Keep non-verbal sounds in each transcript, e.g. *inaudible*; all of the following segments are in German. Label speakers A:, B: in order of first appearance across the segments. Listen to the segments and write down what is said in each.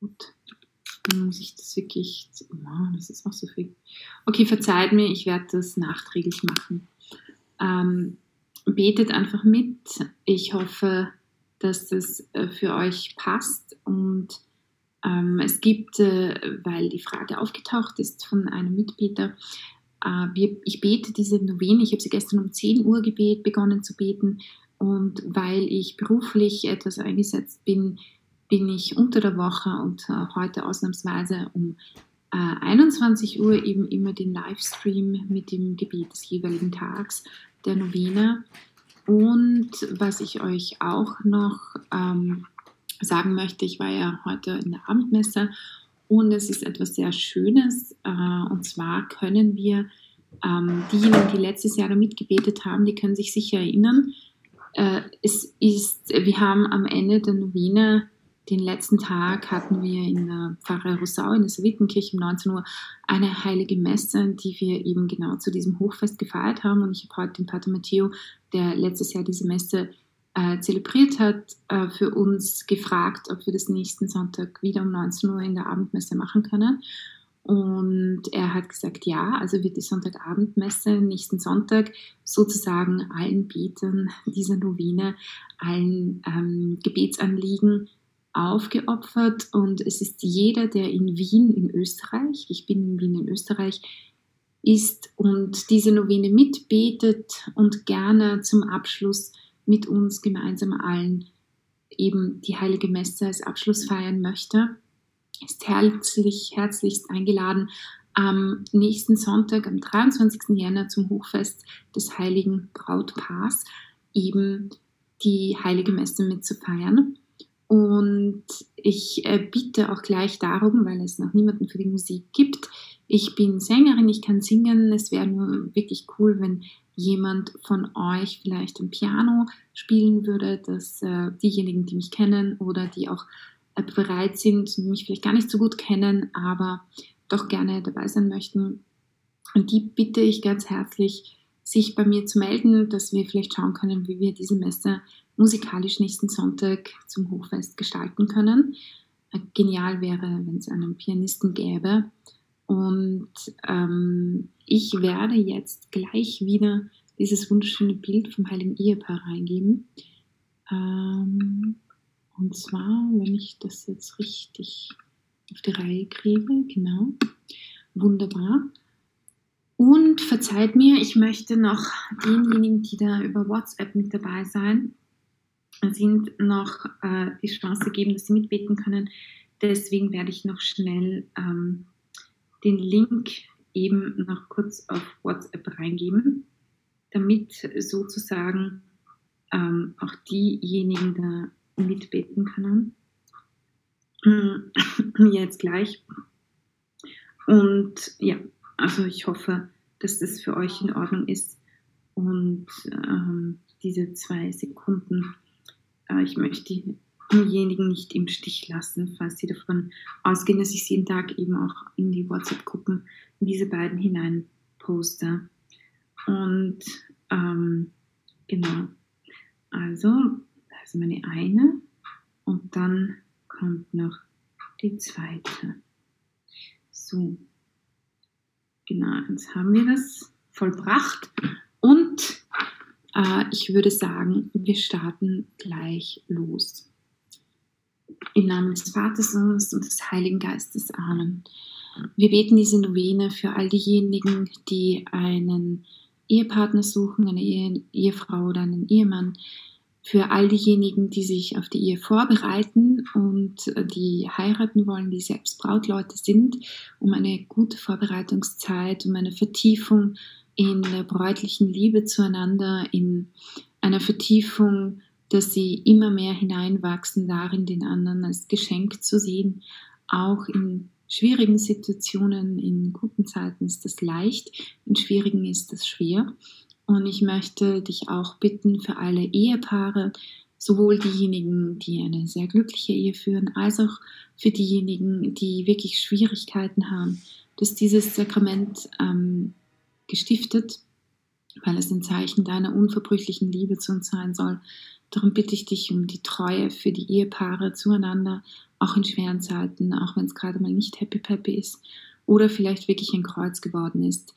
A: Gut. Dann muss ich das wirklich. Oh, das ist auch so viel. Okay, verzeiht mir, ich werde das nachträglich machen. Ähm, betet einfach mit. Ich hoffe, dass das äh, für euch passt und ähm, es gibt, äh, weil die Frage aufgetaucht ist von einem Mitbeter, äh, wir, ich bete diese Novene, ich habe sie gestern um 10 Uhr gebet, begonnen zu beten und weil ich beruflich etwas eingesetzt bin, bin ich unter der Woche und äh, heute ausnahmsweise um äh, 21 Uhr eben immer den Livestream mit dem Gebet des jeweiligen Tags der Novene. Und was ich euch auch noch ähm, sagen möchte, ich war ja heute in der Abendmesse und es ist etwas sehr Schönes. Äh, und zwar können wir, ähm, diejenigen, die letztes Jahr da mitgebetet haben, die können sich sicher erinnern. Äh, es ist, wir haben am Ende der Novene den letzten Tag hatten wir in der Pfarrei Rosau in der Savitenkirche um 19 Uhr eine heilige Messe, die wir eben genau zu diesem Hochfest gefeiert haben. Und ich habe heute den Pater Matteo, der letztes Jahr diese Messe äh, zelebriert hat, äh, für uns gefragt, ob wir das nächsten Sonntag wieder um 19 Uhr in der Abendmesse machen können. Und er hat gesagt, ja, also wird die Sonntagabendmesse nächsten Sonntag sozusagen allen Betern dieser Novene, allen ähm, Gebetsanliegen aufgeopfert und es ist jeder, der in Wien in Österreich, ich bin in Wien in Österreich, ist und diese Novene mitbetet und gerne zum Abschluss mit uns gemeinsam allen eben die heilige Messe als Abschluss feiern möchte, ist herzlich, herzlichst eingeladen, am nächsten Sonntag, am 23. Jänner zum Hochfest des heiligen Brautpaars eben die heilige Messe mitzufeiern. Und ich äh, bitte auch gleich darum, weil es noch niemanden für die Musik gibt. Ich bin Sängerin, ich kann singen. Es wäre nur wirklich cool, wenn jemand von euch vielleicht ein Piano spielen würde, dass äh, diejenigen, die mich kennen oder die auch äh, bereit sind, mich vielleicht gar nicht so gut kennen, aber doch gerne dabei sein möchten. Und die bitte ich ganz herzlich, sich bei mir zu melden, dass wir vielleicht schauen können, wie wir diese Messe musikalisch nächsten Sonntag zum Hochfest gestalten können. Äh, genial wäre, wenn es einen Pianisten gäbe. Und ähm, ich werde jetzt gleich wieder dieses wunderschöne Bild vom heiligen Ehepaar reingeben. Ähm, und zwar, wenn ich das jetzt richtig auf die Reihe kriege, genau. Wunderbar. Und verzeiht mir, ich möchte noch denjenigen, die da über WhatsApp mit dabei sein, sind noch äh, die Chance geben, dass sie mitbeten können. Deswegen werde ich noch schnell ähm, den Link eben noch kurz auf WhatsApp reingeben, damit sozusagen ähm, auch diejenigen da mitbeten können. *laughs* Jetzt gleich. Und ja, also ich hoffe, dass das für euch in Ordnung ist und ähm, diese zwei Sekunden äh, ich möchte diejenigen nicht im Stich lassen, falls sie davon ausgehen, dass ich jeden Tag eben auch in die WhatsApp-Gruppen in diese beiden hinein poste. Und ähm, genau, also, das ist meine eine und dann kommt noch die zweite. So, genau, jetzt haben wir das vollbracht und äh, ich würde sagen, wir starten gleich los. Im Namen des Vaters und des Heiligen Geistes. Amen. Wir beten diese Novene für all diejenigen, die einen Ehepartner suchen, eine Ehe, Ehefrau oder einen Ehemann, für all diejenigen, die sich auf die Ehe vorbereiten und die heiraten wollen, die selbst Brautleute sind, um eine gute Vorbereitungszeit, um eine Vertiefung in der bräutlichen Liebe zueinander, in einer Vertiefung, dass sie immer mehr hineinwachsen, darin den anderen als Geschenk zu sehen. Auch in schwierigen Situationen, in guten Zeiten ist das leicht, in schwierigen ist das schwer. Und ich möchte dich auch bitten für alle Ehepaare, sowohl diejenigen, die eine sehr glückliche Ehe führen, als auch für diejenigen, die wirklich Schwierigkeiten haben, dass dieses Sakrament ähm, gestiftet, weil es ein Zeichen deiner unverbrüchlichen Liebe zu uns sein soll, Darum bitte ich dich um die Treue für die Ehepaare zueinander, auch in schweren Zeiten, auch wenn es gerade mal nicht happy peppy ist oder vielleicht wirklich ein Kreuz geworden ist.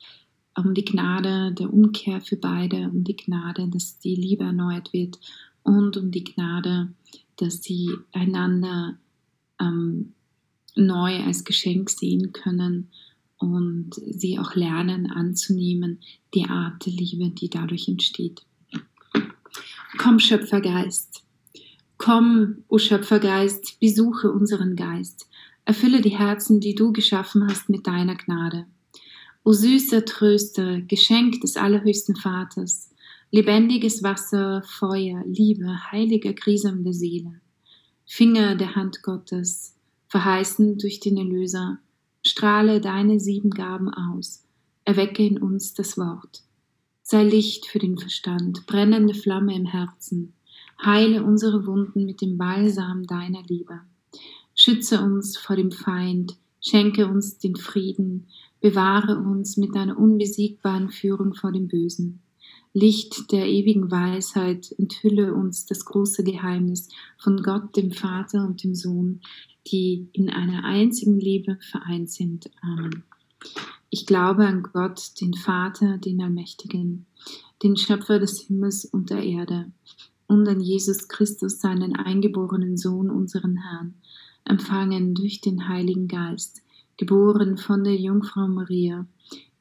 A: Um die Gnade der Umkehr für beide, um die Gnade, dass die Liebe erneuert wird und um die Gnade, dass sie einander ähm, neu als Geschenk sehen können und sie auch lernen anzunehmen, die Art der Liebe, die dadurch entsteht. Komm, Schöpfergeist. Komm, o Schöpfergeist, besuche unseren Geist. Erfülle die Herzen, die du geschaffen hast, mit deiner Gnade. O süßer Tröster, Geschenk des allerhöchsten Vaters, lebendiges Wasser, Feuer, Liebe, heiliger Grisam der Seele, Finger der Hand Gottes, verheißen durch den Erlöser, strahle deine sieben Gaben aus, erwecke in uns das Wort. Sei Licht für den Verstand, brennende Flamme im Herzen, heile unsere Wunden mit dem Balsam deiner Liebe. Schütze uns vor dem Feind, schenke uns den Frieden, bewahre uns mit deiner unbesiegbaren Führung vor dem Bösen. Licht der ewigen Weisheit, enthülle uns das große Geheimnis von Gott, dem Vater und dem Sohn, die in einer einzigen Liebe vereint sind. Amen. Ich glaube an Gott, den Vater, den Allmächtigen, den Schöpfer des Himmels und der Erde, und an Jesus Christus, seinen eingeborenen Sohn, unseren Herrn, empfangen durch den Heiligen Geist, geboren von der Jungfrau Maria,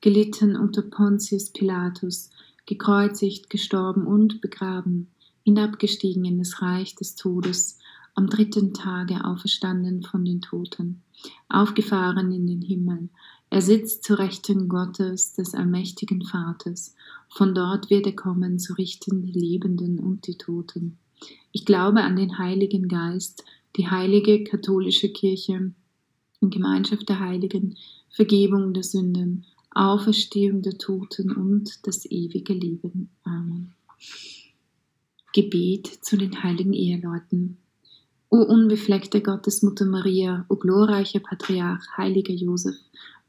A: gelitten unter Pontius Pilatus, gekreuzigt, gestorben und begraben, hinabgestiegen in das Reich des Todes, am dritten Tage auferstanden von den Toten, aufgefahren in den Himmel. Er sitzt zu Rechten Gottes, des allmächtigen Vaters. Von dort wird er kommen, zu richten die Lebenden und die Toten. Ich glaube an den Heiligen Geist, die heilige katholische Kirche, in Gemeinschaft der Heiligen, Vergebung der Sünden, Auferstehung der Toten und das ewige Leben. Amen. Gebet zu den heiligen Eheleuten. O unbefleckte Gottesmutter Maria, o glorreicher Patriarch, heiliger Josef,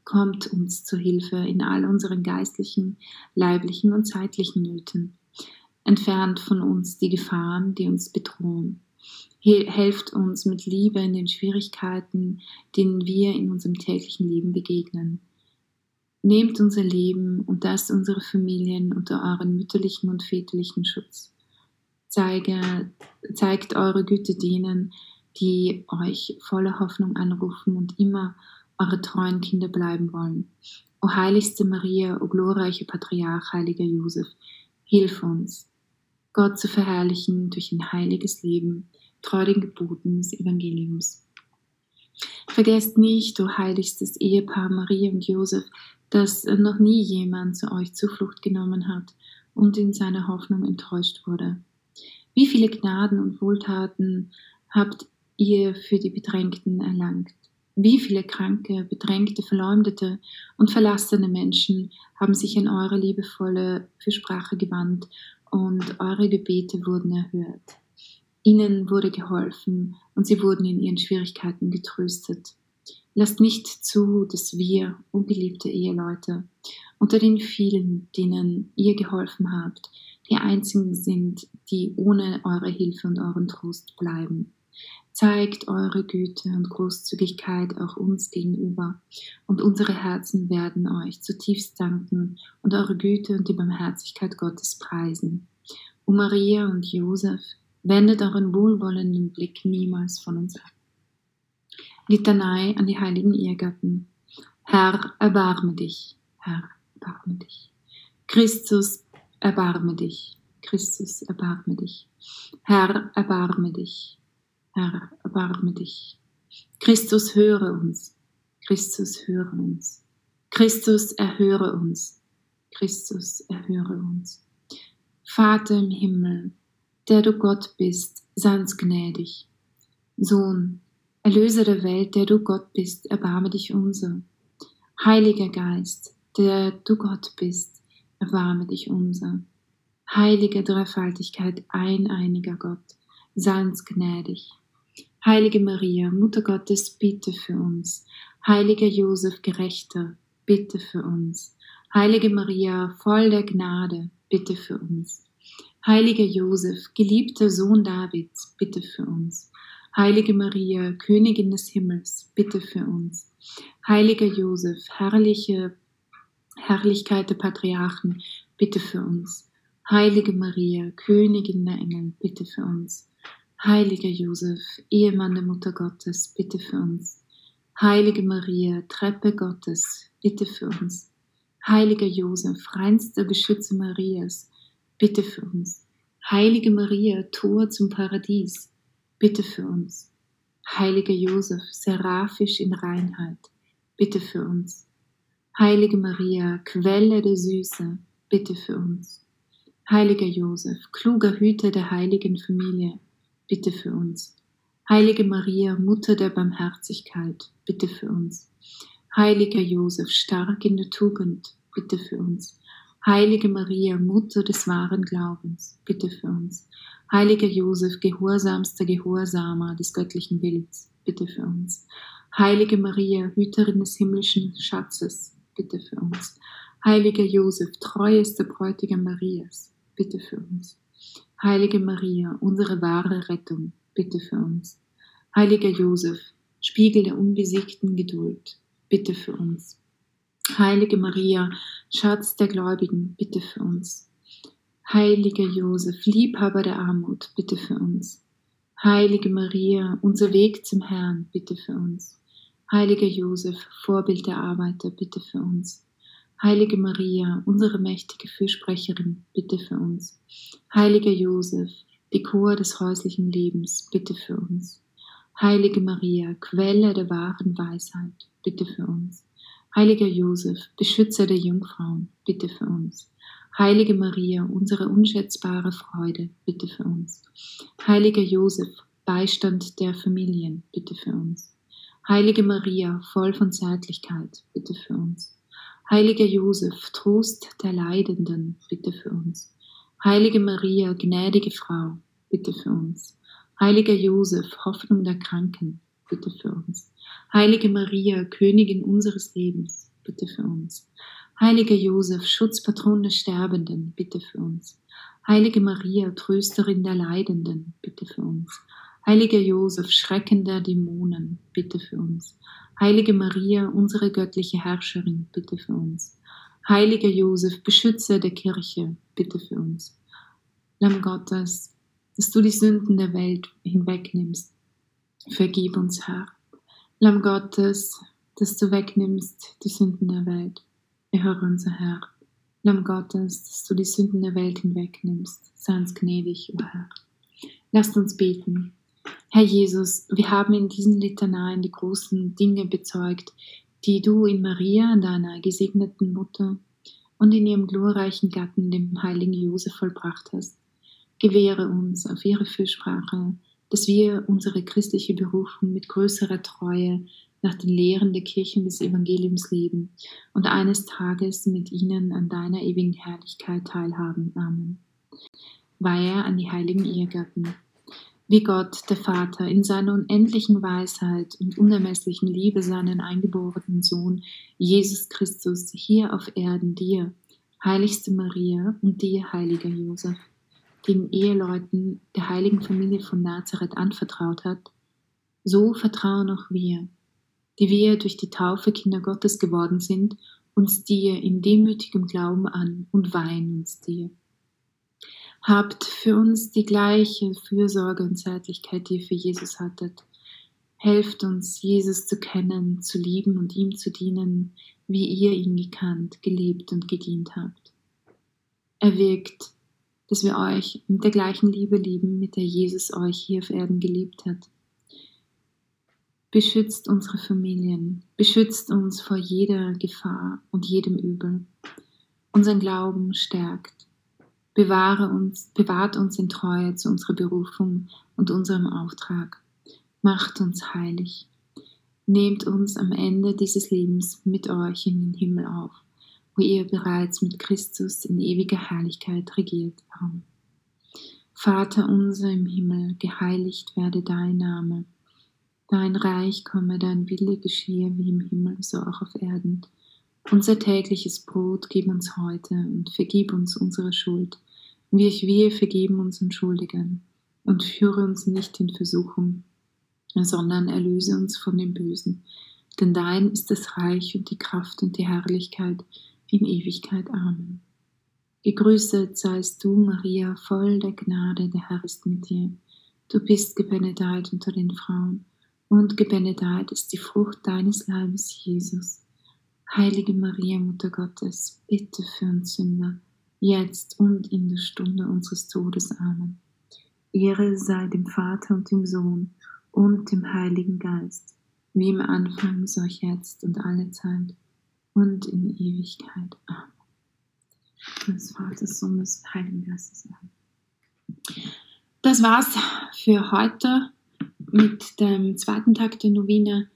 A: kommt uns zu Hilfe in all unseren geistlichen, leiblichen und zeitlichen Nöten. Entfernt von uns die Gefahren, die uns bedrohen. Helft uns mit Liebe in den Schwierigkeiten, denen wir in unserem täglichen Leben begegnen. Nehmt unser Leben und das unserer Familien unter euren mütterlichen und väterlichen Schutz zeige, zeigt eure Güte denen, die euch voller Hoffnung anrufen und immer eure treuen Kinder bleiben wollen. O heiligste Maria, o glorreiche Patriarch, heiliger Josef, hilf uns, Gott zu verherrlichen durch ein heiliges Leben, treu den Geboten des Evangeliums. Vergesst nicht, o heiligstes Ehepaar Maria und Josef, dass noch nie jemand zu euch Zuflucht genommen hat und in seiner Hoffnung enttäuscht wurde. Wie viele Gnaden und Wohltaten habt ihr für die Bedrängten erlangt? Wie viele kranke, bedrängte, verleumdete und verlassene Menschen haben sich an eure liebevolle Fürsprache gewandt und eure Gebete wurden erhört. Ihnen wurde geholfen und sie wurden in ihren Schwierigkeiten getröstet. Lasst nicht zu, dass wir, ungeliebte Eheleute, unter den vielen, denen ihr geholfen habt, die einzigen sind, die ohne eure Hilfe und euren Trost bleiben. Zeigt eure Güte und Großzügigkeit auch uns gegenüber, und unsere Herzen werden euch zutiefst danken und eure Güte und die Barmherzigkeit Gottes preisen. O Maria und Josef, wendet euren wohlwollenden Blick niemals von uns ab. Litanei an die heiligen Ehegatten. Herr, erbarme dich. Herr, erbarme dich. Christus, erbarme dich. Christus, erbarme dich. Herr, erbarme dich. Herr, erbarme dich. Christus, höre uns. Christus, höre uns. Christus, erhöre uns. Christus, erhöre uns. Vater im Himmel, der du Gott bist, sei gnädig. Sohn, Erlöser der Welt, der du Gott bist, erbarme dich unser. Heiliger Geist, der du Gott bist, erbarme dich unser. Heilige Dreifaltigkeit, eineiniger Gott, sei gnädig. Heilige Maria, Mutter Gottes, bitte für uns. Heiliger Josef, Gerechter, bitte für uns. Heilige Maria, voll der Gnade, bitte für uns. Heiliger Josef, geliebter Sohn Davids, bitte für uns. Heilige Maria, Königin des Himmels, bitte für uns. Heiliger Josef, herrliche Herrlichkeit der Patriarchen, bitte für uns. Heilige Maria, Königin der Engel, bitte für uns. Heiliger Josef, Ehemann der Mutter Gottes, bitte für uns. Heilige Maria, Treppe Gottes, bitte für uns. Heiliger Josef, reinster Beschützer Marias, bitte für uns. Heilige Maria, Tor zum Paradies, bitte für uns. Heiliger Josef, seraphisch in Reinheit, bitte für uns. Heilige Maria, Quelle der Süße, bitte für uns. Heiliger Josef, kluger Hüter der heiligen Familie, bitte für uns. Heilige Maria, Mutter der Barmherzigkeit, bitte für uns. Heiliger Josef, stark in der Tugend, bitte für uns. Heilige Maria, Mutter des wahren Glaubens, bitte für uns. Heiliger Josef, gehorsamster Gehorsamer des göttlichen Willens, bitte für uns. Heilige Maria, Hüterin des himmlischen Schatzes, bitte für uns. Heiliger Josef, treuester Bräutigam Marias, bitte für uns. Heilige Maria, unsere wahre Rettung, bitte für uns. Heiliger Josef, Spiegel der unbesiegten Geduld, bitte für uns. Heilige Maria, Schatz der Gläubigen, bitte für uns. Heiliger Josef, Liebhaber der Armut, bitte für uns. Heilige Maria, unser Weg zum Herrn, bitte für uns. Heiliger Josef, Vorbild der Arbeiter, bitte für uns. Heilige Maria, unsere mächtige Fürsprecherin, bitte für uns. Heiliger Josef, Dekor des häuslichen Lebens, bitte für uns. Heilige Maria, Quelle der wahren Weisheit, bitte für uns. Heiliger Josef, Beschützer der Jungfrauen, bitte für uns. Heilige Maria, unsere unschätzbare Freude, bitte für uns. Heiliger Josef, Beistand der Familien, bitte für uns. Heilige Maria, voll von Zärtlichkeit, bitte für uns. Heiliger Josef, Trost der Leidenden, bitte für uns. Heilige Maria, gnädige Frau, bitte für uns. Heiliger Josef, Hoffnung der Kranken, bitte für uns. Heilige Maria, Königin unseres Lebens, bitte für uns. Heiliger Josef, Schutzpatron der Sterbenden, bitte für uns. Heilige Maria, Trösterin der Leidenden, bitte für uns. Heiliger Josef, Schrecken der Dämonen, bitte für uns. Heilige Maria, unsere göttliche Herrscherin, bitte für uns. Heiliger Josef, Beschützer der Kirche, bitte für uns. Lamm Gottes, dass du die Sünden der Welt hinwegnimmst, vergib uns, Herr. Lamm Gottes, dass du wegnimmst die Sünden der Welt, erhöre unser Herr. Lamm Gottes, dass du die Sünden der Welt hinwegnimmst, sei uns gnädig, o Herr. Lasst uns beten. Herr Jesus, wir haben in diesen Litaneien die großen Dinge bezeugt, die du in Maria, deiner gesegneten Mutter, und in ihrem glorreichen Gatten, dem heiligen Josef, vollbracht hast. Gewähre uns auf ihre Fürsprache, dass wir unsere christliche Berufung mit größerer Treue nach den Lehren der Kirchen des Evangeliums leben und eines Tages mit ihnen an deiner ewigen Herrlichkeit teilhaben. Amen. Weihe an die heiligen Ehegatten wie Gott, der Vater, in seiner unendlichen Weisheit und unermesslichen Liebe seinen eingeborenen Sohn, Jesus Christus, hier auf Erden dir, heiligste Maria und dir, heiliger Josef, den Eheleuten der heiligen Familie von Nazareth anvertraut hat, so vertrauen auch wir, die wir durch die Taufe Kinder Gottes geworden sind, uns dir in demütigem Glauben an und weihen uns dir habt für uns die gleiche Fürsorge und Zärtlichkeit, die ihr für Jesus hattet. Helft uns, Jesus zu kennen, zu lieben und ihm zu dienen, wie ihr ihn gekannt, gelebt und gedient habt. Erwirkt, dass wir euch mit der gleichen Liebe lieben, mit der Jesus euch hier auf Erden geliebt hat. Beschützt unsere Familien, beschützt uns vor jeder Gefahr und jedem Übel. Unseren Glauben stärkt Bewahre uns, bewahrt uns in Treue zu unserer Berufung und unserem Auftrag. Macht uns heilig. Nehmt uns am Ende dieses Lebens mit euch in den Himmel auf, wo ihr bereits mit Christus in ewiger Herrlichkeit regiert. Amen. Vater unser im Himmel, geheiligt werde dein Name. Dein Reich komme, dein Wille geschehe wie im Himmel, so auch auf Erden. Unser tägliches Brot gib uns heute und vergib uns unsere Schuld, wie ich wehe, vergeben unseren Schuldigen und führe uns nicht in Versuchung, sondern erlöse uns von dem Bösen. Denn dein ist das Reich und die Kraft und die Herrlichkeit in Ewigkeit. Amen. Gegrüßet seist du, Maria, voll der Gnade, der Herr ist mit dir. Du bist gebenedeit unter den Frauen, und gebenedeit ist die Frucht deines Leibes, Jesus. Heilige Maria, Mutter Gottes, bitte für uns Sünder, jetzt und in der Stunde unseres Todes. Amen. Ehre sei dem Vater und dem Sohn und dem Heiligen Geist, wie im Anfang, so jetzt und alle Zeit und in Ewigkeit. Amen des Vaters, Sohnes, Heiligen Geistes. Das war's für heute mit dem zweiten Tag der Novene.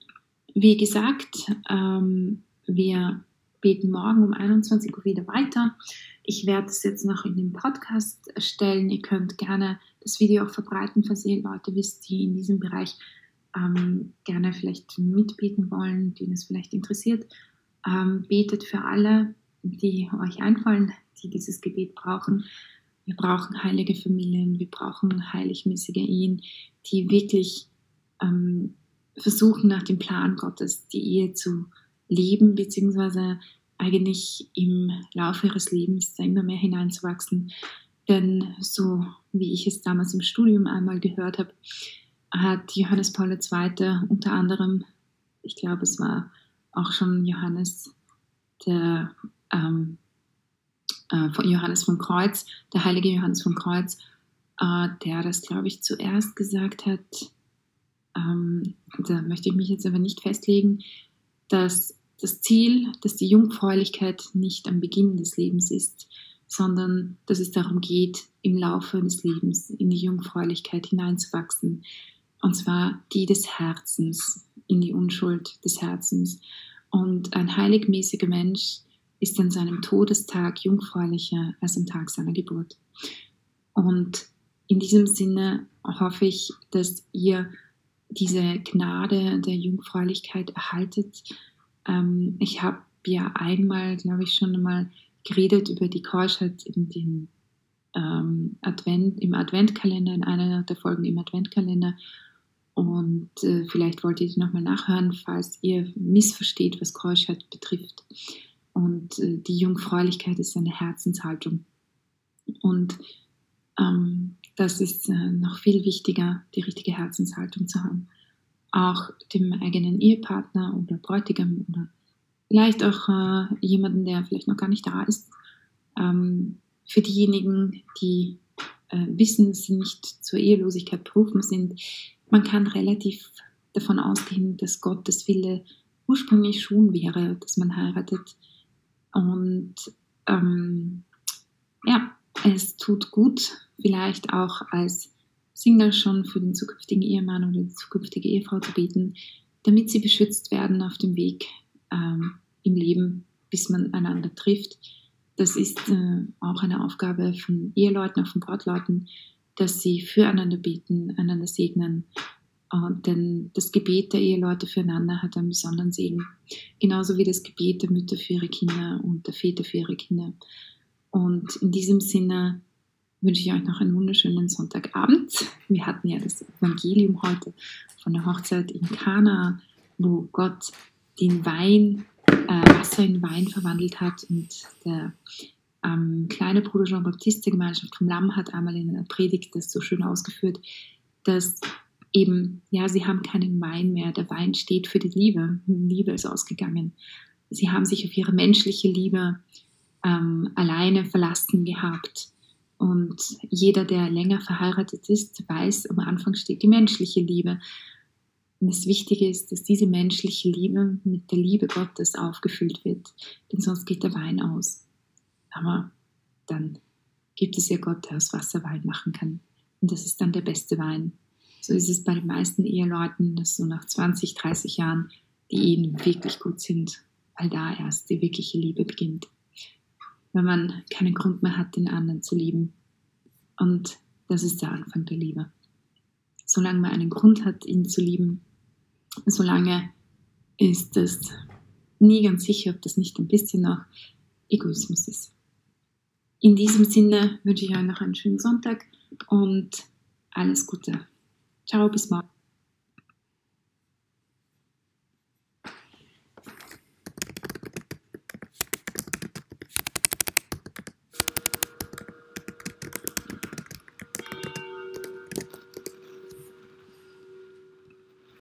A: Wie gesagt, ähm, wir beten morgen um 21 Uhr wieder weiter. Ich werde es jetzt noch in den Podcast stellen. Ihr könnt gerne das Video auch verbreiten, falls ihr Leute wisst, die in diesem Bereich ähm, gerne vielleicht mitbeten wollen, denen es vielleicht interessiert. Ähm, betet für alle, die euch einfallen, die dieses Gebet brauchen. Wir brauchen heilige Familien, wir brauchen heiligmäßige Ehen, die wirklich ähm, versuchen, nach dem Plan Gottes die Ehe zu leben, beziehungsweise eigentlich im Laufe ihres Lebens da immer mehr hineinzuwachsen. Denn so wie ich es damals im Studium einmal gehört habe, hat Johannes Paul II. unter anderem, ich glaube es war auch schon Johannes der ähm, äh, von Johannes vom Kreuz, der heilige Johannes vom Kreuz, äh, der das, glaube ich, zuerst gesagt hat, ähm, da möchte ich mich jetzt aber nicht festlegen, dass das Ziel, dass die Jungfräulichkeit nicht am Beginn des Lebens ist, sondern dass es darum geht, im Laufe des Lebens in die Jungfräulichkeit hineinzuwachsen. Und zwar die des Herzens, in die Unschuld des Herzens. Und ein heiligmäßiger Mensch ist an seinem Todestag jungfräulicher als am Tag seiner Geburt. Und in diesem Sinne hoffe ich, dass ihr diese Gnade der Jungfräulichkeit erhaltet. Ähm, ich habe ja einmal, glaube ich, schon einmal geredet über die Keuschheit in den ähm, Advent, im Adventkalender, in einer der Folgen im Adventkalender. Und äh, vielleicht wollt ihr die nochmal nachhören, falls ihr missversteht, was Keuschheit betrifft. Und äh, die Jungfräulichkeit ist eine Herzenshaltung. Und ähm, das ist äh, noch viel wichtiger, die richtige Herzenshaltung zu haben. Auch dem eigenen Ehepartner oder Bräutigam oder vielleicht auch äh, jemanden, der vielleicht noch gar nicht da ist. Ähm, für diejenigen, die äh, wissen, sie nicht zur Ehelosigkeit berufen sind, man kann relativ davon ausgehen, dass Gottes Wille ursprünglich schon wäre, dass man heiratet und ähm, ja, es tut gut, vielleicht auch als Single schon für den zukünftigen Ehemann oder die zukünftige Ehefrau zu beten, damit sie beschützt werden auf dem Weg ähm, im Leben, bis man einander trifft. Das ist äh, auch eine Aufgabe von Eheleuten, auch von Brautleuten, dass sie füreinander beten, einander segnen und denn das Gebet der Eheleute füreinander hat einen besonderen Segen. Genauso wie das Gebet der Mütter für ihre Kinder und der Väter für ihre Kinder. Und in diesem Sinne wünsche ich euch noch einen wunderschönen Sonntagabend. Wir hatten ja das Evangelium heute von der Hochzeit in Kana, wo Gott den Wein, äh, Wasser in Wein verwandelt hat. Und der ähm, kleine Bruder Jean Baptiste der Gemeinschaft vom Lamm hat einmal in einer Predigt das so schön ausgeführt, dass eben, ja, sie haben keinen Wein mehr. Der Wein steht für die Liebe. Liebe ist ausgegangen. Sie haben sich auf ihre menschliche Liebe ähm, alleine verlassen gehabt. Und jeder, der länger verheiratet ist, weiß, am Anfang steht die menschliche Liebe. Und das Wichtige ist, dass diese menschliche Liebe mit der Liebe Gottes aufgefüllt wird, denn sonst geht der Wein aus. Aber dann gibt es ja Gott, der aus Wasser Wein machen kann. Und das ist dann der beste Wein. So ist es bei den meisten Eheleuten, dass so nach 20, 30 Jahren die Ehen wirklich gut sind, weil da erst die wirkliche Liebe beginnt. Wenn man keinen Grund mehr hat, den anderen zu lieben. Und das ist der Anfang der Liebe. Solange man einen Grund hat, ihn zu lieben, solange ist es nie ganz sicher, ob das nicht ein bisschen noch Egoismus ist. In diesem Sinne wünsche ich euch noch einen schönen Sonntag und alles Gute. Ciao, bis morgen.